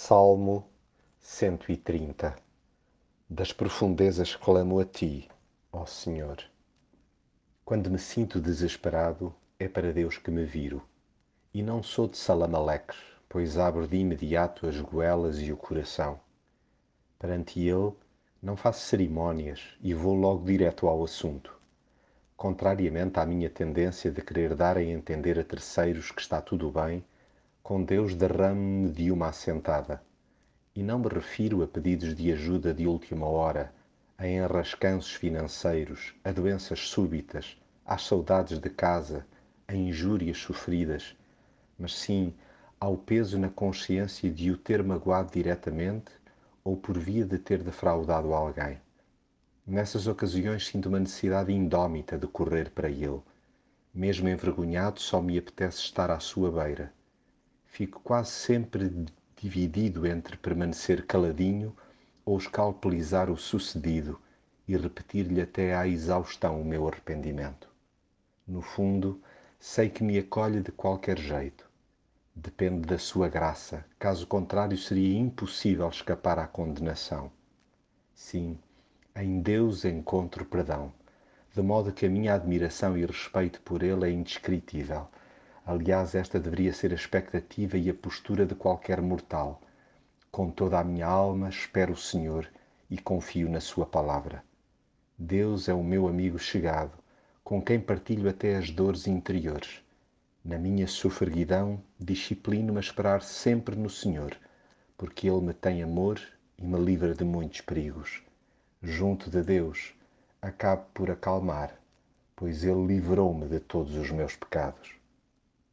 Salmo 130 Das profundezas clamo a ti, ó Senhor. Quando me sinto desesperado, é para Deus que me viro. E não sou de salamaleques, pois abro de imediato as goelas e o coração. Perante Ele, não faço cerimônias e vou logo direto ao assunto. Contrariamente à minha tendência de querer dar a entender a terceiros que está tudo bem, com Deus derrame-me de uma assentada. E não me refiro a pedidos de ajuda de última hora, a enrascanços financeiros, a doenças súbitas, às saudades de casa, a injúrias sofridas, mas sim ao peso na consciência de o ter magoado diretamente ou por via de ter defraudado alguém. Nessas ocasiões sinto uma necessidade indómita de correr para ele. Mesmo envergonhado, só me apetece estar à sua beira fico quase sempre dividido entre permanecer caladinho ou escalpelizar o sucedido e repetir-lhe até à exaustão o meu arrependimento. No fundo, sei que me acolhe de qualquer jeito. Depende da sua graça, caso contrário seria impossível escapar à condenação. Sim, em Deus encontro perdão, de modo que a minha admiração e respeito por Ele é indescritível Aliás, esta deveria ser a expectativa e a postura de qualquer mortal. Com toda a minha alma espero o Senhor e confio na Sua palavra. Deus é o meu amigo chegado, com quem partilho até as dores interiores. Na minha sofreguidão, disciplino-me a esperar sempre no Senhor, porque Ele me tem amor e me livra de muitos perigos. Junto de Deus, acabo por acalmar, pois Ele livrou-me de todos os meus pecados.